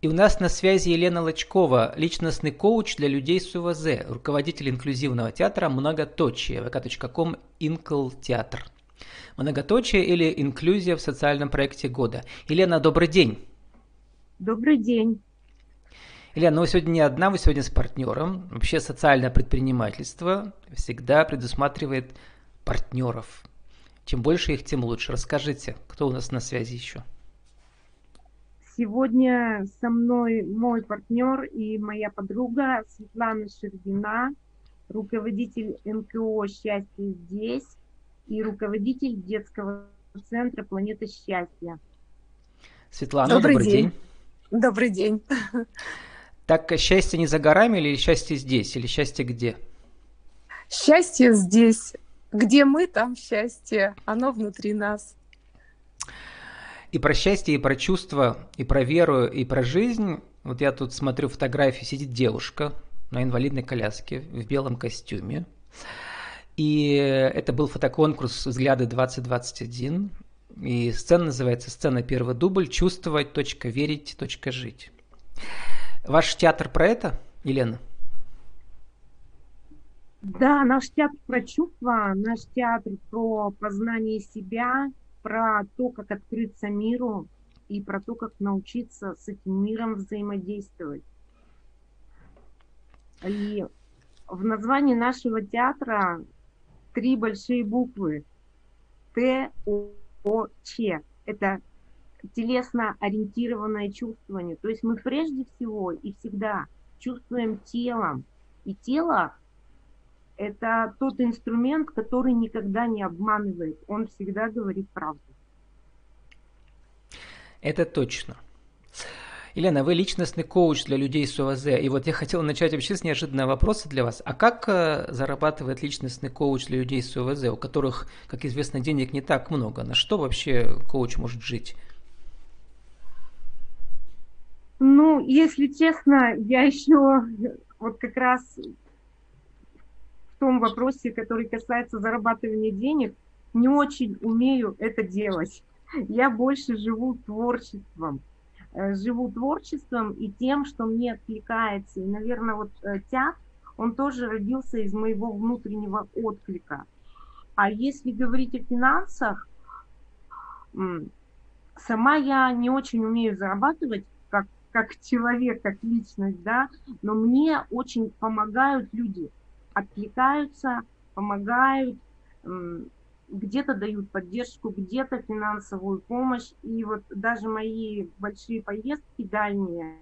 И у нас на связи Елена Лочкова, личностный коуч для людей с УВЗ, руководитель инклюзивного театра «Многоточие», vk.com «Инкл Театр». Многоточие или инклюзия в социальном проекте года. Елена, добрый день. Добрый день. Елена, ну вы сегодня не одна, вы сегодня с партнером. Вообще социальное предпринимательство всегда предусматривает партнеров. Чем больше их, тем лучше. Расскажите, кто у нас на связи еще? Сегодня со мной мой партнер и моя подруга Светлана Шердина, руководитель НКО «Счастье здесь» и руководитель детского центра «Планета счастья». Светлана, добрый, добрый день. день. Добрый день. Так счастье не за горами или счастье здесь, или счастье где? Счастье здесь. Где мы, там счастье. Оно внутри нас. И про счастье, и про чувства, и про веру, и про жизнь. Вот я тут смотрю фотографии, сидит девушка на инвалидной коляске в белом костюме. И это был фотоконкурс «Взгляды 2021». И сцена называется «Сцена первый дубль. Чувствовать, точка верить, точка жить». Ваш театр про это, Елена? Да, наш театр про чувства, наш театр про познание себя, про то, как открыться миру и про то, как научиться с этим миром взаимодействовать. И в названии нашего театра три большие буквы Т, О, Ч. Это телесно-ориентированное чувствование. То есть мы прежде всего и всегда чувствуем телом. И тело это тот инструмент, который никогда не обманывает. Он всегда говорит правду. Это точно. Елена, вы личностный коуч для людей с ОВЗ. И вот я хотел начать вообще с неожиданного вопроса для вас. А как э, зарабатывает личностный коуч для людей с ОВЗ, у которых, как известно, денег не так много? На что вообще коуч может жить? Ну, если честно, я еще вот как раз том вопросе, который касается зарабатывания денег, не очень умею это делать. Я больше живу творчеством. Э, живу творчеством и тем, что мне откликается. И, наверное, вот э, театр, он тоже родился из моего внутреннего отклика. А если говорить о финансах, сама я не очень умею зарабатывать, как, как человек, как личность, да, но мне очень помогают люди откликаются, помогают, где-то дают поддержку, где-то финансовую помощь. И вот даже мои большие поездки дальние,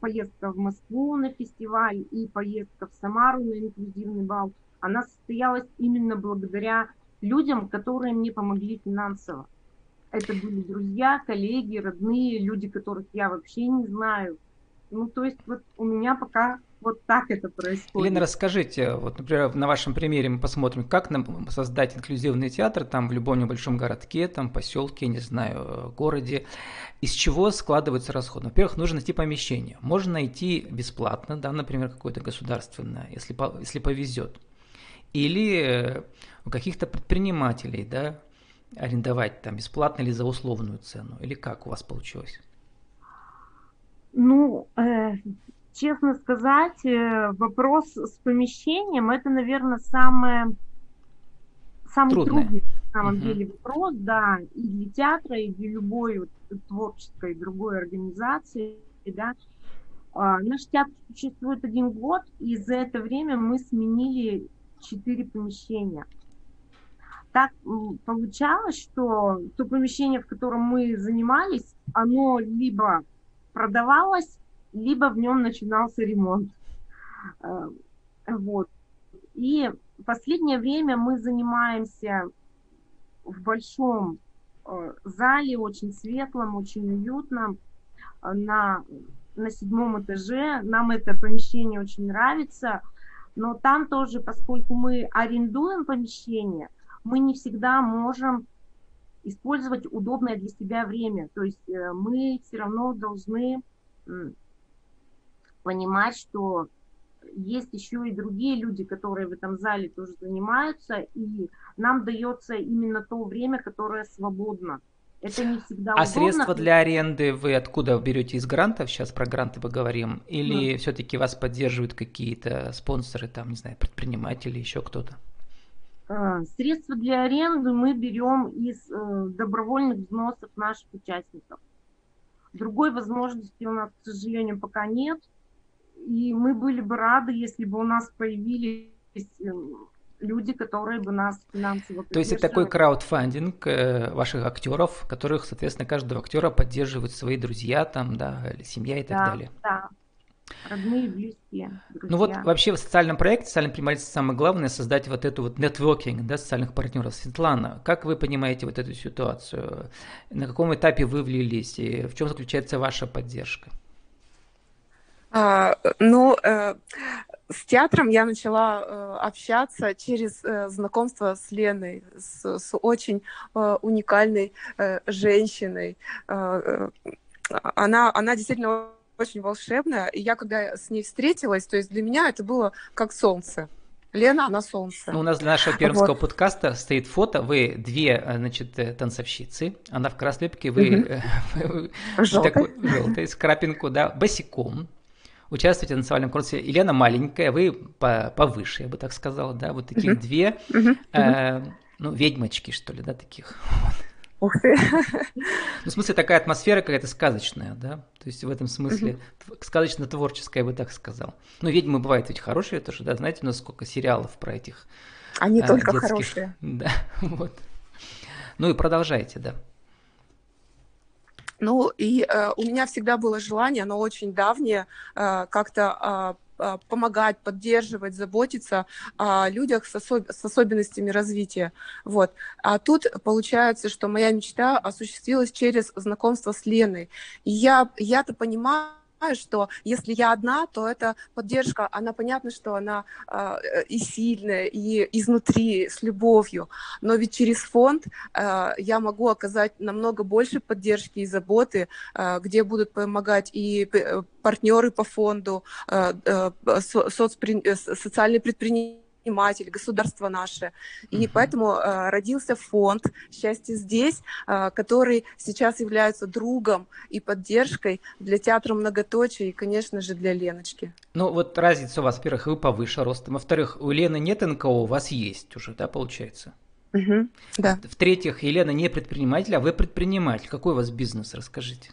поездка в Москву на фестиваль и поездка в Самару на инклюзивный бал, она состоялась именно благодаря людям, которые мне помогли финансово. Это были друзья, коллеги, родные, люди, которых я вообще не знаю. Ну, то есть вот у меня пока вот так это происходит. Елена, расскажите, вот, например, на вашем примере мы посмотрим, как нам создать инклюзивный театр там в любом небольшом городке, там поселке, не знаю, городе. Из чего складывается расход? Во-первых, нужно найти помещение. Можно найти бесплатно, да, например, какое-то государственное, если, если повезет. Или э, у каких-то предпринимателей, да, арендовать там бесплатно или за условную цену. Или как у вас получилось? Ну, э, честно сказать, э, вопрос с помещением это, наверное, самое самый Трудное. трудный на самом uh-huh. деле вопрос, да, и для театра, и для любой вот, творческой другой организации, да. А, наш театр существует один год, и за это время мы сменили четыре помещения. Так получалось, что то помещение, в котором мы занимались, оно либо продавалось, либо в нем начинался ремонт. Э, вот. И в последнее время мы занимаемся в большом э, зале, очень светлом, очень уютном, э, на, на седьмом этаже. Нам это помещение очень нравится, но там тоже, поскольку мы арендуем помещение, мы не всегда можем использовать удобное для себя время. То есть мы все равно должны понимать, что есть еще и другие люди, которые в этом зале тоже занимаются, и нам дается именно то время, которое свободно. Это не всегда А удобно. средства для аренды вы откуда берете из грантов? Сейчас про гранты поговорим. Или все-таки вас поддерживают какие-то спонсоры, там, не знаю, предприниматели, еще кто-то? А, Средства для аренды мы берем из э, добровольных взносов наших участников. Другой возможности у нас, к сожалению, пока нет. И мы были бы рады, если бы у нас появились э, люди, которые бы нас финансово То есть это такой краудфандинг э, ваших актеров, которых, соответственно, каждого актера поддерживают свои друзья, там, да, или семья и так Да, далее. да. Родные, близкие, Ну вот друзья. вообще в социальном проекте, социальном предпринимательстве самое главное создать вот эту вот нетворкинг, да, социальных партнеров. Светлана, как вы понимаете вот эту ситуацию? На каком этапе вы влились и в чем заключается ваша поддержка? А, ну, э, с театром я начала э, общаться через э, знакомство с Леной, с, с очень э, уникальной э, женщиной. Э, э, она, она действительно очень волшебная. И я, когда с ней встретилась, то есть для меня это было как солнце. Лена, она солнце. Ну, у нас для нашего пермского подкаста стоит фото. Вы две, э, значит, э, танцовщицы. Она в красной вы Желтый. такой желтый, с крапинку, да, босиком. Участвуете в танцевальном конкурсе. Елена маленькая, вы по- повыше, я бы так сказала, да, вот таких Мгм. две, мгм. э, ну, ведьмочки, что ли, да, таких. Ух ты. Ну, в смысле, такая атмосфера какая-то сказочная, да? То есть в этом смысле тв- сказочно-творческая, я бы так сказал. Ну, ведьмы бывают ведь хорошие тоже, да? Знаете, у нас сколько сериалов про этих Они а, только детских. хорошие. Да, вот. Ну и продолжайте, да. Ну, и э, у меня всегда было желание, оно очень давнее, э, как-то а, помогать, поддерживать, заботиться о людях с, особ- с особенностями развития. Вот. А тут получается, что моя мечта осуществилась через знакомство с Леной. И я, я-то понимаю, что если я одна, то эта поддержка, она понятно, что она а, э, и сильная, и изнутри, с любовью. Но ведь через фонд э, я могу оказать намного больше поддержки и заботы, э, где будут помогать и э, партнеры по фонду, э, э, со- соцпри- э, социальные предприниматели, государство наше. И поэтому э, родился фонд «Счастье здесь», э, который сейчас является другом и поддержкой для театра многоточия и, конечно же, для Леночки. Ну, вот разница у вас, во-первых, вы повыше ростом. Во-вторых, у Лены нет НКО, у вас есть уже, да, получается? Мгм. Да. В-третьих, Елена не предприниматель, а вы предприниматель. Какой у вас бизнес, расскажите?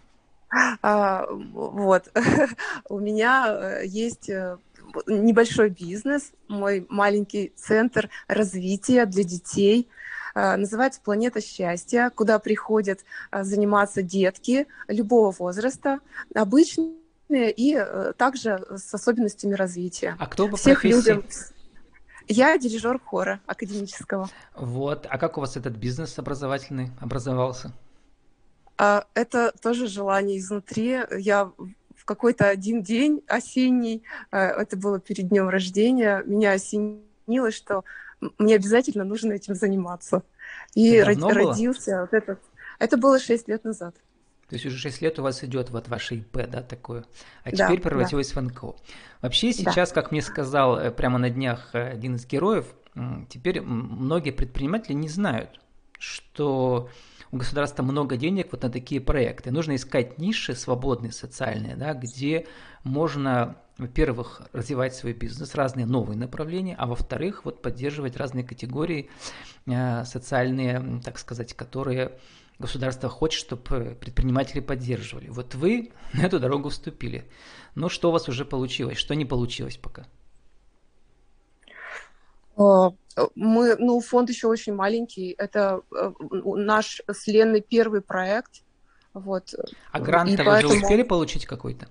А, вот. У меня э, есть э, небольшой бизнес, мой маленький центр развития для детей. Э, Называется «Планета счастья», куда приходят э, заниматься детки любого возраста, обычные и э, также с особенностями развития. А кто по Всех профессии? людям. Я дирижер хора академического. Вот. А как у вас этот бизнес образовательный образовался? А, Это тоже желание изнутри. Я какой-то один день осенний, э, это было перед днем рождения, меня осенило, что мне обязательно нужно этим заниматься. И давно было? родился вот этот. Это было шесть лет назад. То есть уже 6 лет у вас идет вот ваше ИП, да, такое. А Да, теперь да. превратилось в НКО. Вообще Да. сейчас, как мне сказал э, прямо на днях э, один из героев, теперь многие предприниматели не знают, что у государства много денег вот на такие проекты. Нужно искать ниши свободные социальные, да, где можно, во-первых, развивать свой бизнес, разные новые направления, а во-вторых, вот поддерживать разные категории э, социальные, так сказать, которые государство хочет, чтобы предприниматели поддерживали. Вот вы на эту дорогу вступили. Но что у вас уже получилось, что не получилось пока? Мы, ну, фонд еще очень маленький. Это э, наш с Леной первый проект. Вот. А грант вы поэтому- уже успели получить какой-то?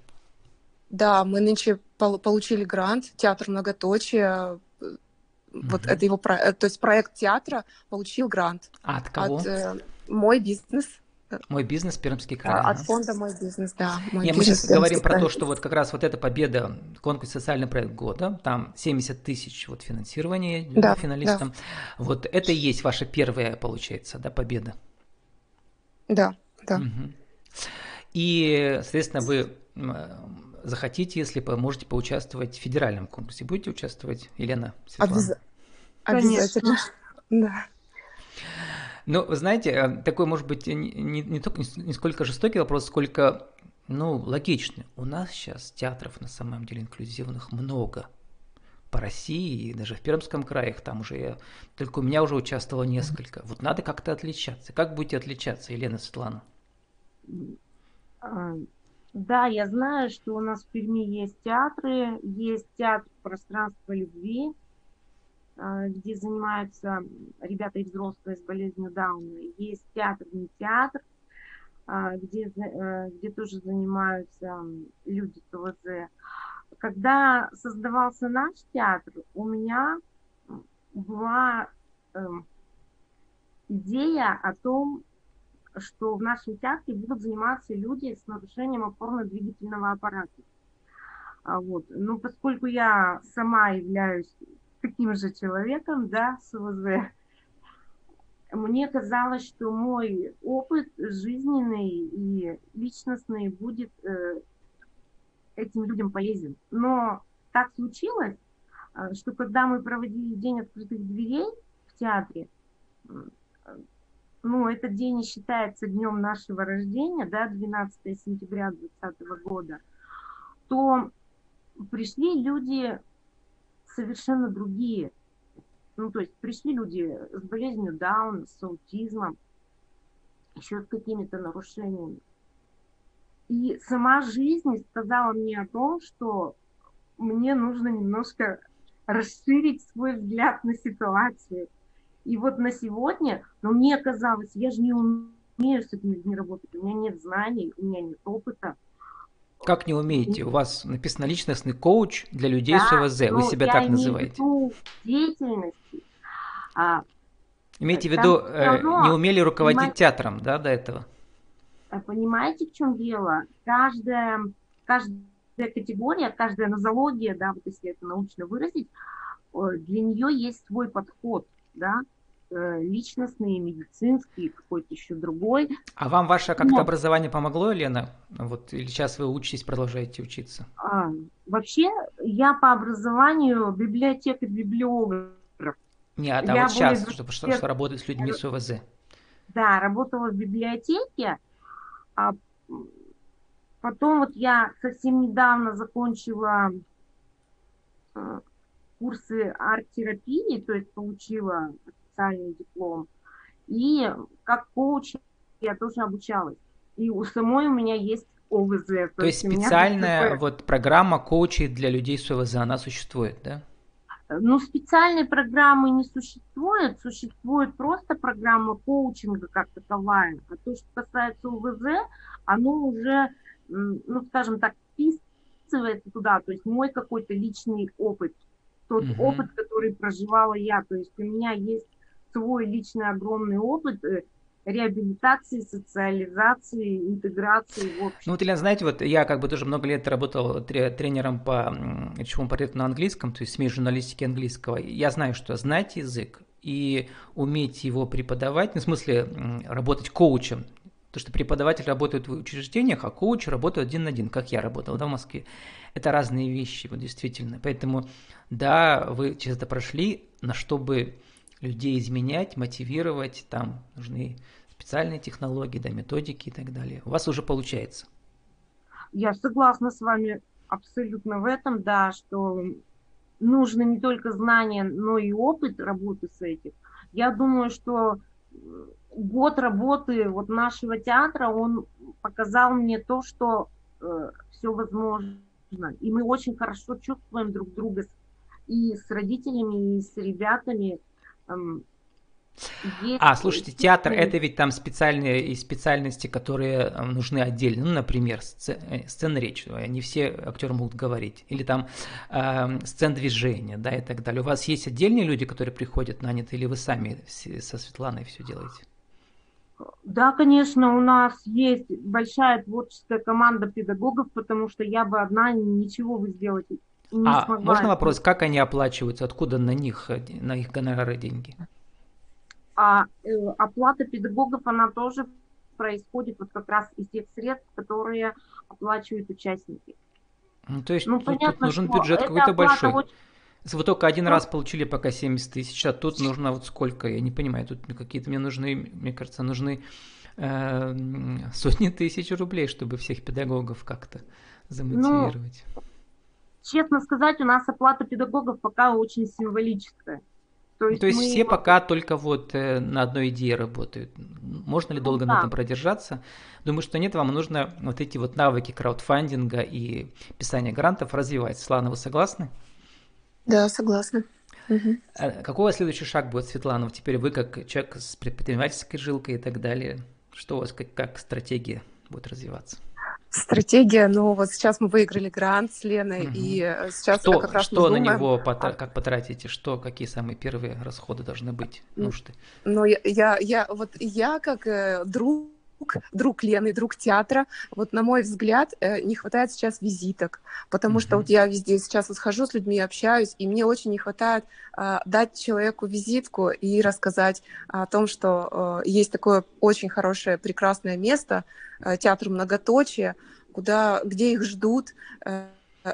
Да, мы нынче пол- получили грант «Театр многоточия». Э, Вот это его проект, то есть проект театра получил грант А от кого? от э, «Мой бизнес», Мой бизнес, Пермский а, край. от фонда «Мой бизнес», да. «Мой Не, мы бизнес», сейчас говорим Пермский про то, что вот как раз вот эта победа, конкурс «Социальный проект года», там 70 тысяч вот финансирования Да, финалистам. Вот это и есть ваша первая, получается, да, победа. Да, да. Мгм. И, соответственно, вы э, захотите, если можете поучаствовать в федеральном конкурсе. Будете участвовать, Елена, Светлана? Конечно. Обязательно. Да. Ну, вы знаете, э, такой, может быть, не, не, не, только, не сколько жестокий вопрос, сколько, ну, логичный. У нас сейчас театров на самом деле инклюзивных много по России, и даже в Пермском крае их там уже, я, только у меня уже участвовало несколько. Вот надо как-то отличаться. Как будете отличаться, Елена Светлана? А, да, я знаю, что у нас в Перми есть театры, есть театр пространства любви, где занимаются ребята и взрослые с болезнью Дауна. Есть театр, не театр, а, где, э, где тоже занимаются люди с ОВЗ. Когда создавался наш театр, у меня была э, идея о том, что в нашем театре будут заниматься люди с нарушением опорно-двигательного аппарата. А вот. Но поскольку я сама являюсь таким же человеком, да, с ОВЗ, мне казалось, что мой опыт жизненный и личностный будет э, этим людям полезен. Но так случилось, э, что когда мы проводили день открытых дверей в театре, ну, этот день считается днем нашего рождения, да, 12 сентября 2020 года, то пришли люди совершенно другие. Ну, то есть пришли люди с болезнью Даун, с аутизмом, еще с какими-то нарушениями. И сама жизнь сказала мне о том, что мне нужно немножко расширить свой взгляд на ситуацию. И вот на сегодня, но ну, мне казалось, я же не умею с этими людьми работать, у меня нет знаний, у меня нет опыта. Как не умеете? У вас написано личностный коуч для людей да, с ОВЗ. Вы себя так называете. деятельности. А, Имейте в виду, э, не умели руководить понимаете, театром, да, до этого? А понимаете, в чем дело? Каждая, каждая категория, каждая нозология, да, вот если это научно выразить, для нее есть свой подход, да. Э, личностный, медицинский, какой-то еще другой. А вам ваше как-то Но... образование помогло, Лена? Вот, или сейчас вы учитесь, продолжаете учиться? А, вообще, я по образованию библиотека библиограф. Нет, а я вот сейчас, из... чтобы что, что работать с людьми с ОВЗ. Да, работала в библиотеке, а потом вот я совсем недавно закончила э, курсы арт-терапии, то есть получила официальный диплом. И как коуч я тоже обучалась. И у самой у меня есть ОВЗ. То, то есть специальная такое... вот программа коучей для людей с ОВЗ, она существует, да? Ну, специальной программы не существует, существует просто программа коучинга как таковая. А то, что касается ОВЗ, оно уже, ну, скажем так, вписывается туда, то есть мой какой-то личный опыт, тот угу. опыт, который проживала я. То есть у меня есть свой личный огромный опыт э, реабилитации, социализации, интеграции в обществе. Ну вот, Елена, знаете, вот я как бы тоже много лет работал тренером по речевому портрету на английском, то есть смесь журналистики английского. Я знаю, что знать язык и уметь его преподавать, ну, в смысле работать коучем, то, что преподаватель работает в учреждениях, а коуч работает один на один, как я работал да, в Москве. Это разные вещи, вот действительно. Поэтому, да, вы через это прошли, но чтобы людей изменять, мотивировать, там нужны специальные технологии, да, методики и так далее. У вас уже получается. Я согласна с вами абсолютно в этом, да, что нужно не только знания, но и опыт работы с этим. Я думаю, что год работы вот нашего театра, он показал мне то, что э, все возможно. И мы очень хорошо чувствуем друг друга и с родителями, и с ребятами. Есть... А, слушайте, театр это ведь там специальные специальности, которые нужны отдельно. Ну, например, сцен, э, сцена речи. Не все актеры могут говорить. Или там э, сцен движения, да, и так далее. У вас есть отдельные люди, которые приходят наняты, или вы сами со Светланой все делаете? Да, конечно, у нас есть большая творческая команда педагогов, потому что я бы одна ничего бы сделать не а смогла. можно вопрос, как они оплачиваются, откуда на них, на их гонорары деньги? А э, оплата педагогов, она тоже происходит вот как раз из тех средств, которые оплачивают участники. Ну, то есть ну, тут, понятно, тут нужен бюджет какой-то большой. Очень... Вы только один раз получили пока 70 тысяч, а тут нужно вот сколько, я не понимаю, тут какие-то мне нужны, мне кажется, нужны э, сотни тысяч рублей, чтобы всех педагогов как-то замотивировать. Ну, честно сказать, у нас оплата педагогов пока очень символическая. То есть, То есть мы... все пока только вот э, на одной идее работают. Можно ли ну, долго да. на этом продержаться? Думаю, что нет, вам нужно вот эти вот навыки краудфандинга и писания грантов развивать. Слана, вы согласны? Да, согласна. Угу. Какой у вас следующий шаг будет, Светлана? Теперь вы как человек с предпринимательской жилкой и так далее. Что у вас как, как стратегия будет развиваться? Стратегия, ну вот сейчас мы выиграли грант с Леной, угу. и э, сейчас что, как раз что на него потра- как потратите, что какие самые первые расходы должны быть нужды? Ну я я, я вот я как э, друг друг Лены, друг театра. Вот, на мой взгляд, э, не хватает сейчас визиток, потому mm-hmm. что вот я везде сейчас вот схожу с людьми, общаюсь, и мне очень не хватает а, дать человеку визитку и рассказать о том, что а, есть такое очень хорошее, прекрасное место, а, театр многоточие, куда, где их ждут, а,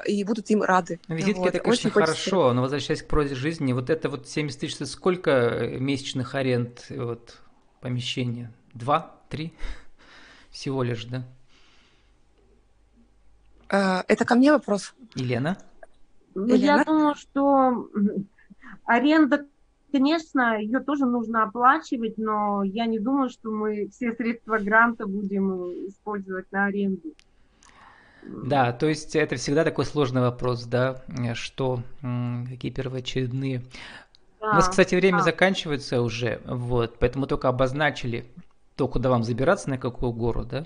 и будут им рады. Визитки вот. это, конечно, Очень хорошо, хочется... но возвращаясь к прозе жизни, вот это вот 70 тысяч, сколько месячных аренд вот, помещения? Два? Три всего лишь, да? Э, это ко мне вопрос? Елена? Ну, Елена? я думаю, что аренда, конечно, ее тоже нужно оплачивать, но я не думаю, что мы все средства гранта будем использовать на аренду. Да, то есть это всегда такой сложный вопрос, да, что какие первоочередные. Да, У нас, кстати, время да. заканчивается уже, вот, поэтому только обозначили то, куда вам забираться, на какую гору, да.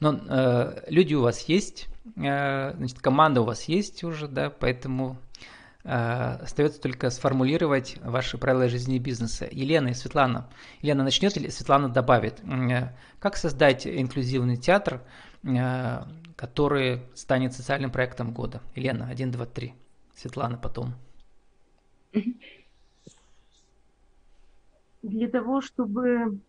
Но э, люди у вас есть, э, значит, команда у вас есть уже, да, поэтому э, остается только сформулировать ваши правила жизни и бизнеса. Елена и Светлана. Елена начнет или Светлана добавит. Э, как создать инклюзивный театр, э, который станет социальным проектом года? Елена, один, два, три. Светлана потом. Для того, чтобы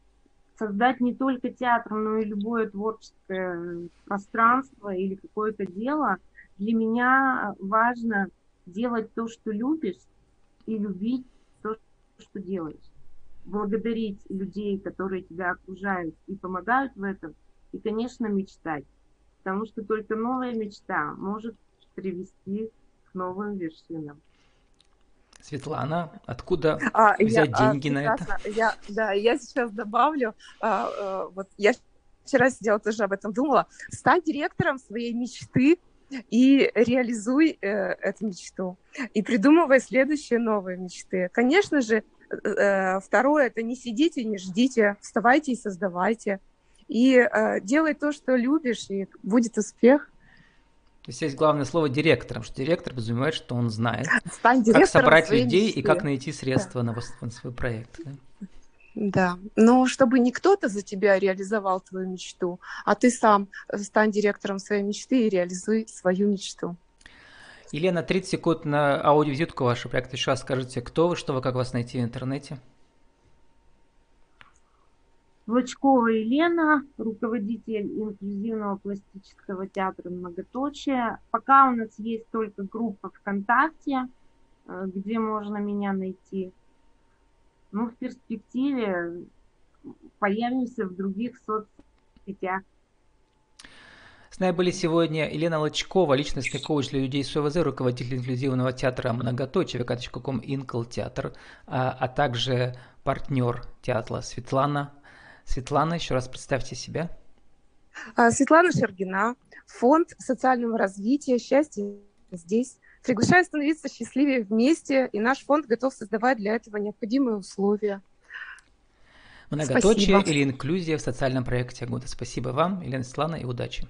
создать не только театр, но и любое творческое пространство или какое-то дело, для меня важно делать то, что любишь, и любить то, что делаешь. Благодарить людей, которые тебя окружают и помогают в этом, и, конечно, мечтать. Потому что только новая мечта может привести к новым вершинам. Светлана, откуда а, взять я, а, деньги а, на это? Я, да, я сейчас добавлю, а, а, вот я вчера сидела тоже об этом думала, стань директором своей мечты и реализуй э, эту мечту. И придумывай следующие новые мечты. Конечно же, э, э второе, это не сидите, не ждите, вставайте и создавайте. И э, делай то, что любишь, и будет успех. То есть есть главное слово директором, что директор подразумевает, что он знает, как собрать людей мечте. и как найти средства да. на свой проект. Да? Да, но чтобы не кто-то за тебя реализовал твою мечту, а ты сам стань директором своей мечты и реализуй свою мечту. Елена, 30 секунд на аудиовизитку вашего проекта. Еще раз скажите, кто вы, что вы, как вас найти в интернете? Влачкова Елена, руководитель инклюзивного пластического театра «Многоточие». Пока у нас есть только группа ВКонтакте, э, где можно меня найти. Ну, в перспективе появимся в других соцсетях. С нами были сегодня Елена Лочкова, личностный коуч для людей с ОВЗ, руководитель инклюзивного театра «Многоточие», vk.com Инкл театр, а, а также партнер театра Светлана Светлана, еще раз представьте себя. А, Светлана Шергина, фонд социального развития «Счастье здесь». Приглашаю становиться счастливее вместе, и наш фонд готов создавать для этого необходимые условия. Многоточие Спасибо. или инклюзия в социальном проекте года. Спасибо вам, Елена Светлана, и удачи.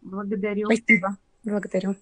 Благодарю. Спасибо. Благодарю.